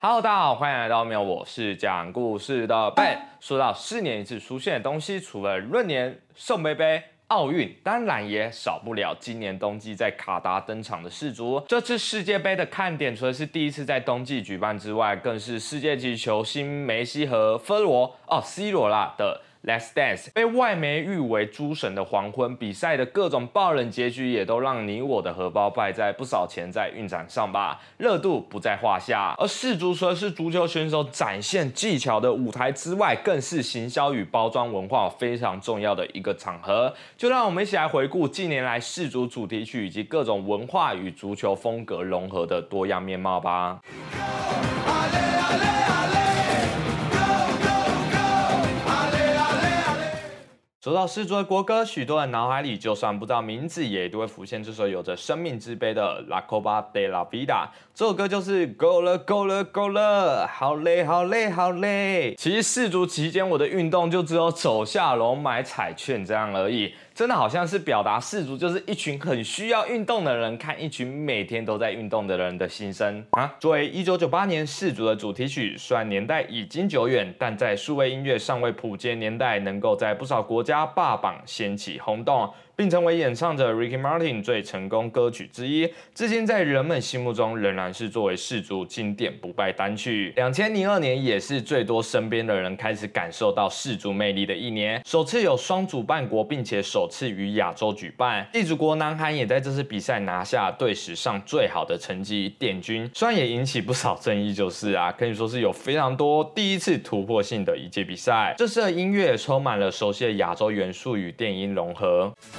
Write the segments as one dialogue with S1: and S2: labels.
S1: Hello，大家好，欢迎来到喵，我是讲故事的 Ben。说到四年一次出现的东西，除了闰年、圣杯杯、奥运，当然也少不了今年冬季在卡达登场的世足。这次世界杯的看点，除了是第一次在冬季举办之外，更是世界级球星梅西和菲罗哦 C 罗啦的。Let's Dance 被外媒誉为“诸神的黄昏”，比赛的各种爆冷结局也都让你我的荷包败在不少钱在运展上吧，热度不在话下。而世足除了是足球选手展现技巧的舞台之外，更是行销与包装文化非常重要的一个场合。就让我们一起来回顾近年来世足主题曲以及各种文化与足球风格融合的多样面貌吧。说到世足的国歌，许多人脑海里就算不知道名字，也都会浮现这首有着生命之悲的《La Copa de la Vida》。这首歌就是够了，够了，够了，好累，好累，好累。其实世足期间，我的运动就只有走下楼买彩券这样而已。真的好像是表达氏族就是一群很需要运动的人看一群每天都在运动的人的心声啊！作为一九九八年氏族的主题曲，虽然年代已经久远，但在数位音乐尚未普及年代，能够在不少国家霸榜掀起轰动。并成为演唱者 Ricky Martin 最成功歌曲之一，至今在人们心目中仍然是作为世足经典不败单曲。两千零二年也是最多身边的人开始感受到世足魅力的一年，首次有双主办国，并且首次于亚洲举办。地主国南韩也在这次比赛拿下队史上最好的成绩，殿军。虽然也引起不少争议，就是啊，可以说是有非常多第一次突破性的一届比赛。这次的音乐充满了熟悉的亚洲元素与电音融合。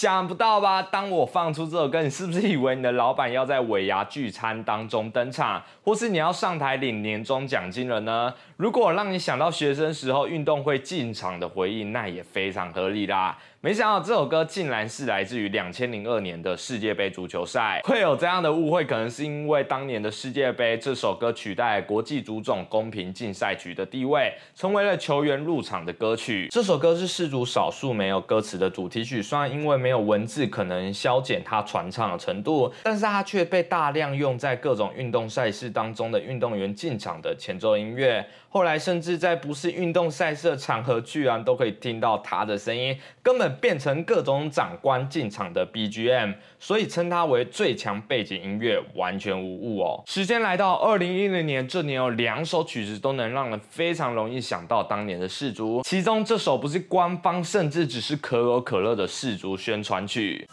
S1: 想不到吧？当我放出这首歌，你是不是以为你的老板要在尾牙聚餐当中登场，或是你要上台领年终奖金了呢？如果让你想到学生时候运动会进场的回忆，那也非常合理啦。没想到这首歌竟然是来自于两千零二年的世界杯足球赛。会有这样的误会，可能是因为当年的世界杯这首歌取代国际足总公平竞赛局的地位，成为了球员入场的歌曲。这首歌是世足少数没有歌词的主题曲，虽然因为没没有文字，可能消减它传唱的程度，但是它却被大量用在各种运动赛事当中的运动员进场的前奏音乐。后来甚至在不是运动赛事的场合，居然都可以听到它的声音，根本变成各种长官进场的 BGM，所以称它为最强背景音乐，完全无误哦。时间来到二零一零年，这年有两首曲子都能让人非常容易想到当年的世足，其中这首不是官方，甚至只是可口可乐的世足宣传去。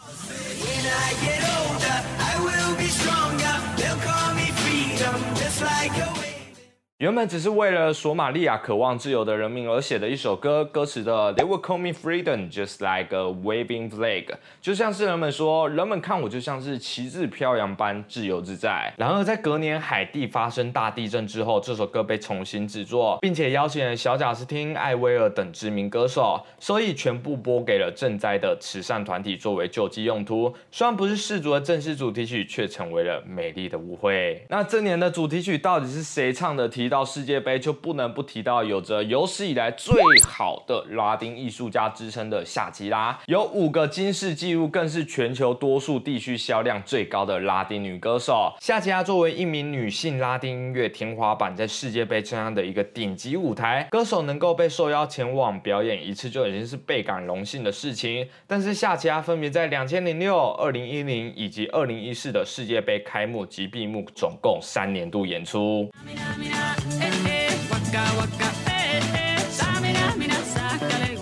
S1: 原本只是为了索马利亚渴望自由的人民而写的一首歌，歌词的 They will call me freedom, just like a waving flag，就像是人们说，人们看我就像是旗帜飘扬般自由自在。然而在隔年海地发生大地震之后，这首歌被重新制作，并且邀请了小贾斯汀、艾薇儿等知名歌手，所以全部拨给了赈灾的慈善团体作为救济用途。虽然不是世族的正式主题曲，却成为了美丽的误会。那这年的主题曲到底是谁唱的？提提。到世界杯就不能不提到有着有史以来最好的拉丁艺术家之称的夏吉拉，有五个金世纪录，更是全球多数地区销量最高的拉丁女歌手。夏吉拉作为一名女性拉丁音乐天花板，在世界杯这样的一个顶级舞台，歌手能够被受邀前往表演一次就已经是倍感荣幸的事情。但是夏吉拉分别在两千零六、二零一零以及二零一四的世界杯开幕及闭幕，总共三年度演出。Samina, eh, eh, waka, waka, eh, eh, Samina, mina, sácale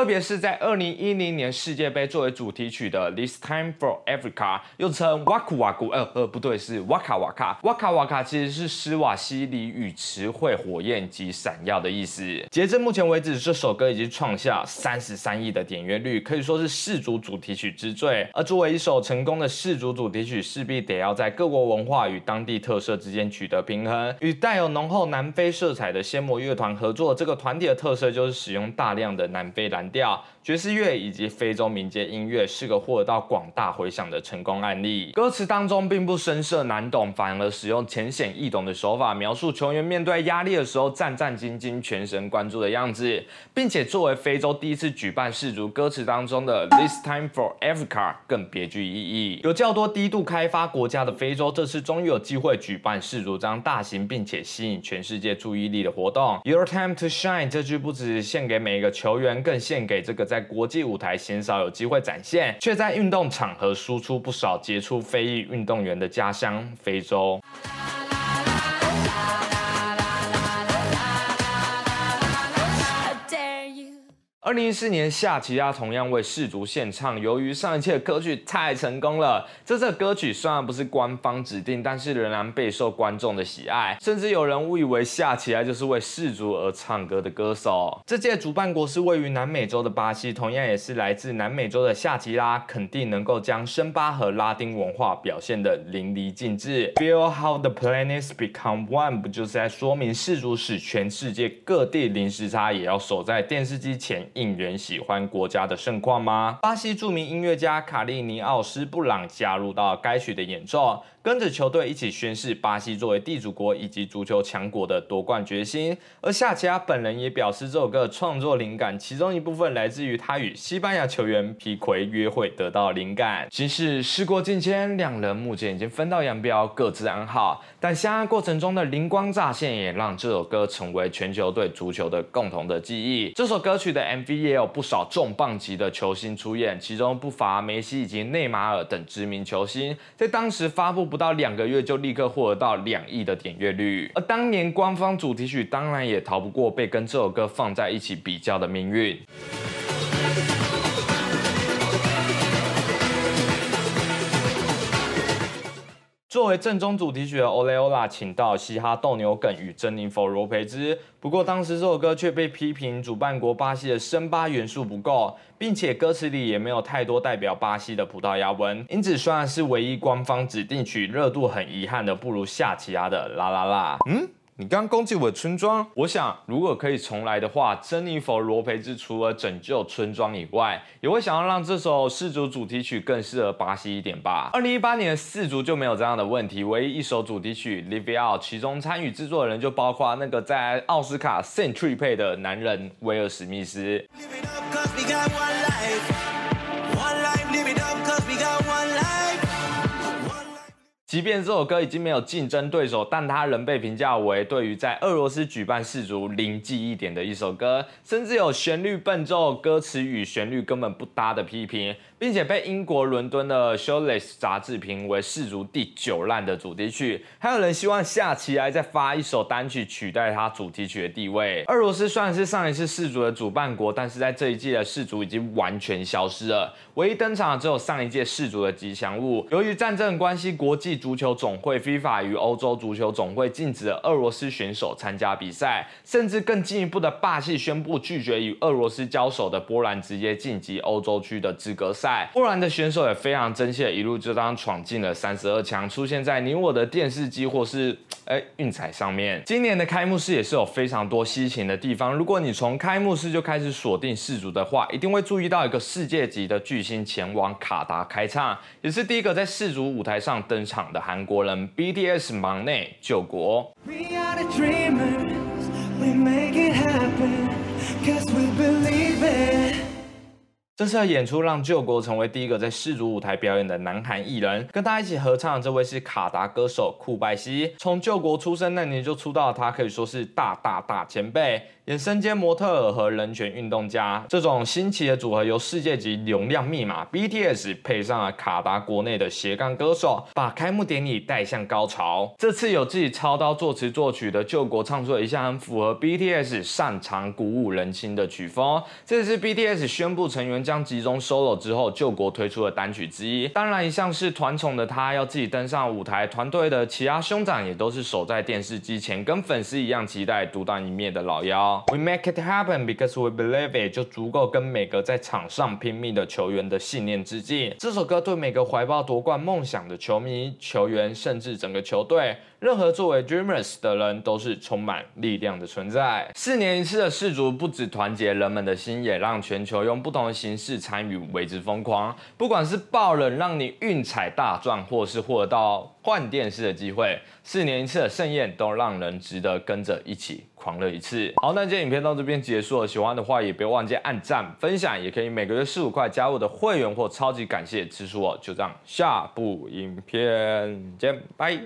S1: 特别是在二零一零年世界杯作为主题曲的《This Time for Africa》，又称哇库哇库，呃呃不对，是哇卡哇卡。哇卡哇卡其实是施瓦西里语词汇火焰及闪耀的意思。截至目前为止，这首歌已经创下三十三亿的点阅率，可以说是世足主题曲之最。而作为一首成功的世足主题曲，势必得要在各国文化与当地特色之间取得平衡。与带有浓厚南非色彩的仙魔乐团合作，这个团体的特色就是使用大量的南非蓝。调。爵士乐以及非洲民间音乐是个获得到广大回响的成功案例。歌词当中并不深涩难懂，反而使用浅显易懂的手法描述球员面对压力的时候战战兢兢、全神贯注的样子，并且作为非洲第一次举办世足，歌词当中的 This time for Africa 更别具意义。有较多低度开发国家的非洲，这次终于有机会举办世足这样大型并且吸引全世界注意力的活动。Your time to shine 这句不只献给每一个球员，更献给这个。在国际舞台鲜少有机会展现，却在运动场合输出不少杰出非裔运动员的家乡——非洲。二零一四年，夏奇拉同样为世足献唱。由于上一届的歌曲太成功了，这次歌曲虽然不是官方指定，但是仍然备受观众的喜爱。甚至有人误以为夏奇拉就是为世足而唱歌的歌手。这届主办国是位于南美洲的巴西，同样也是来自南美洲的夏奇拉，肯定能够将森巴和拉丁文化表现得淋漓尽致。Feel how the planets become one，不就是在说明世足使全世界各地零时差也要守在电视机前？应援喜欢国家的盛况吗？巴西著名音乐家卡利尼奥斯布朗加入到该曲的演奏。跟着球队一起宣誓巴西作为地主国以及足球强国的夺冠决心。而夏奇拉本人也表示，这首歌创作灵感其中一部分来自于他与西班牙球员皮奎约会得到灵感。其实时过境迁，两人目前已经分道扬镳，各自安好。但相爱过程中的灵光乍现，也让这首歌成为全球对足球的共同的记忆。这首歌曲的 MV 也有不少重磅级的球星出演，其中不乏梅西以及内马尔等知名球星。在当时发布。不到两个月就立刻获得到两亿的点阅率，而当年官方主题曲当然也逃不过被跟这首歌放在一起比较的命运。作为正宗主题曲的《Ole Ola》，请到嘻哈斗牛梗与珍妮佛罗培兹。不过当时这首歌却被批评主办国巴西的森巴元素不够，并且歌词里也没有太多代表巴西的葡萄牙文。因此虽然是唯一官方指定曲，热度很遗憾的不如夏奇亚的啦啦啦。嗯。你刚攻击我的村庄，我想如果可以重来的话，珍妮佛罗培兹除了拯救村庄以外，也会想要让这首世足主题曲更适合巴西一点吧。二零一八年的世足就没有这样的问题，唯一一首主题曲《Live Out》，其中参与制作的人就包括那个在奥斯卡 Century 配的男人威尔史密斯。即便这首歌已经没有竞争对手，但它仍被评价为对于在俄罗斯举办世足零记忆点的一首歌，甚至有旋律笨重、歌词与旋律根本不搭的批评。并且被英国伦敦的 Showless 杂志评为世足第九烂的主题曲，还有人希望下期来再发一首单曲取代它主题曲的地位。俄罗斯虽然是上一次世足的主办国，但是在这一季的世足已经完全消失了，唯一登场的只有上一届世足的吉祥物。由于战争关系，国际足球总会 FIFA 与欧洲足球总会禁止了俄罗斯选手参加比赛，甚至更进一步的霸气宣布拒绝与俄罗斯交手的波兰直接晋级欧洲区的资格赛。波兰的选手也非常珍惜，一路就当闯进了三十二强，出现在你我的电视机或是哎运彩上面。今年的开幕式也是有非常多稀奇的地方。如果你从开幕式就开始锁定世足的话，一定会注意到一个世界级的巨星前往卡达开唱，也是第一个在世足舞台上登场的韩国人 BTS 忙内救国。这次的演出让救国成为第一个在世足舞台表演的南韩艺人，跟大家一起合唱的这位是卡达歌手库拜西。从救国出生那年就出道，他可以说是大大大前辈。演身兼模特儿和人权运动家，这种新奇的组合由世界级流量密码 BTS 配上了卡达国内的斜杠歌手，把开幕典礼带向高潮。这次有自己操刀作词作曲的救国唱出了一项很符合 BTS 擅长鼓舞人心的曲风。这次 BTS 宣布成员将。集中 solo 之后救国推出的单曲之一。当然，一向是团宠的他要自己登上舞台，团队的其他兄长也都是守在电视机前，跟粉丝一样期待独当一面的老妖。We make it happen because we believe it，就足够跟每个在场上拼命的球员的信念致敬。这首歌对每个怀抱夺冠梦想的球迷、球员，甚至整个球队。任何作为 Dreamers 的人都是充满力量的存在。四年一次的世足不止团结人们的心，也让全球用不同的形是参与，为之疯狂。不管是爆冷让你运彩大赚，或是获得到换电视的机会，四年一次的盛宴都让人值得跟着一起狂热一次。好，那今天影片到这边结束了，喜欢的话也别忘记按赞、分享，也可以每个月四五块加入的会员或超级感谢支持我。就这样，下部影片见，拜。